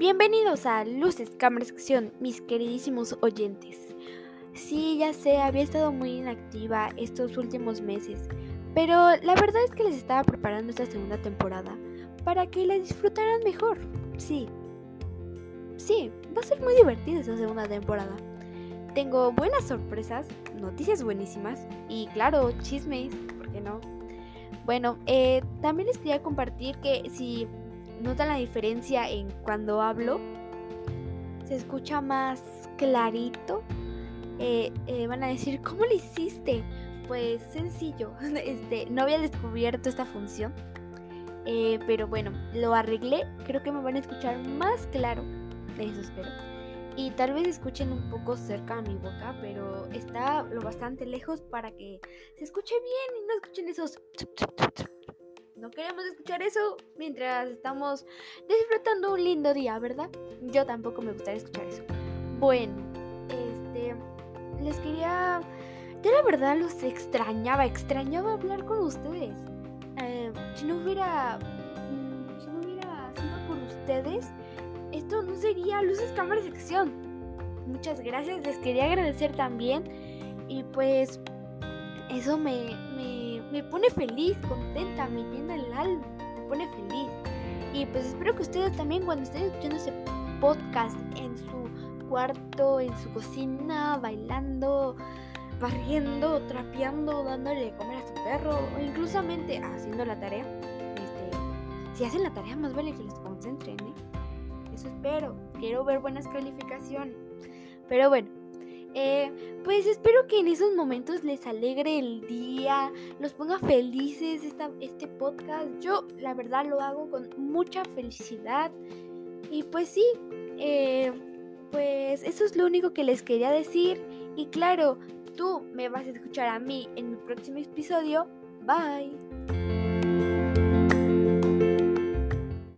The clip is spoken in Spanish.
Bienvenidos a Luces, Cámaras, Acción, mis queridísimos oyentes. Sí, ya sé, había estado muy inactiva estos últimos meses, pero la verdad es que les estaba preparando esta segunda temporada para que la disfrutaran mejor. Sí, sí, va a ser muy divertida esta segunda temporada. Tengo buenas sorpresas, noticias buenísimas y claro, chismes, ¿por qué no? Bueno, eh, también les quería compartir que si notan la diferencia en cuando hablo, se escucha más clarito. Eh, eh, van a decir, ¿cómo lo hiciste? Pues sencillo, este, no había descubierto esta función. pero bueno, lo arreglé. Creo que me van a escuchar más claro. Eso espero. Y tal vez escuchen un poco cerca a mi boca, pero está lo bastante lejos para que se escuche bien y no escuchen esos... No queremos escuchar eso mientras estamos disfrutando un lindo día, ¿verdad? Yo tampoco me gustaría escuchar eso. Bueno, este... Les quería... Yo la verdad los extrañaba, extrañaba hablar con ustedes. Eh, si no hubiera... Mm, si no hubiera sido por ustedes esto no sería luces, cámaras de acción. Muchas gracias, les quería agradecer también. Y pues eso me, me, pone feliz, contenta, me llena el alma, me pone feliz. Y pues espero que ustedes también cuando estén escuchando ese podcast en su cuarto, en su cocina, bailando, barriendo, trapeando, dándole de comer a su perro o incluso haciendo la tarea. Este, si hacen la tarea más vale que les concentren, ¿eh? espero. Quiero ver buenas calificaciones. Pero bueno, eh, pues espero que en esos momentos les alegre el día, los ponga felices este podcast. Yo la verdad lo hago con mucha felicidad. Y pues sí, eh, pues eso es lo único que les quería decir. Y claro, tú me vas a escuchar a mí en mi próximo episodio. Bye.